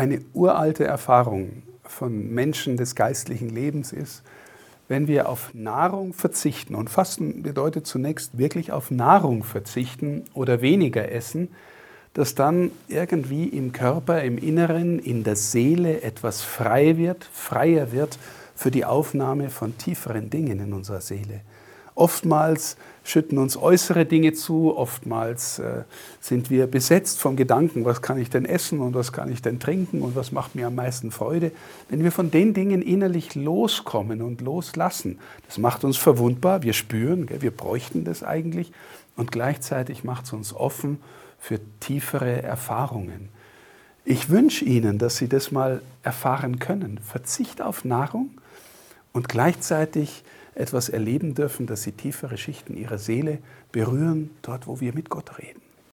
Eine uralte Erfahrung von Menschen des geistlichen Lebens ist, wenn wir auf Nahrung verzichten, und Fasten bedeutet zunächst wirklich auf Nahrung verzichten oder weniger essen, dass dann irgendwie im Körper, im Inneren, in der Seele etwas frei wird, freier wird für die Aufnahme von tieferen Dingen in unserer Seele. Oftmals schütten uns äußere Dinge zu, oftmals äh, sind wir besetzt vom Gedanken, was kann ich denn essen und was kann ich denn trinken und was macht mir am meisten Freude. Wenn wir von den Dingen innerlich loskommen und loslassen, das macht uns verwundbar, wir spüren, gell, wir bräuchten das eigentlich und gleichzeitig macht es uns offen für tiefere Erfahrungen. Ich wünsche Ihnen, dass Sie das mal erfahren können. Verzicht auf Nahrung und gleichzeitig etwas erleben dürfen, dass sie tiefere Schichten ihrer Seele berühren, dort wo wir mit Gott reden.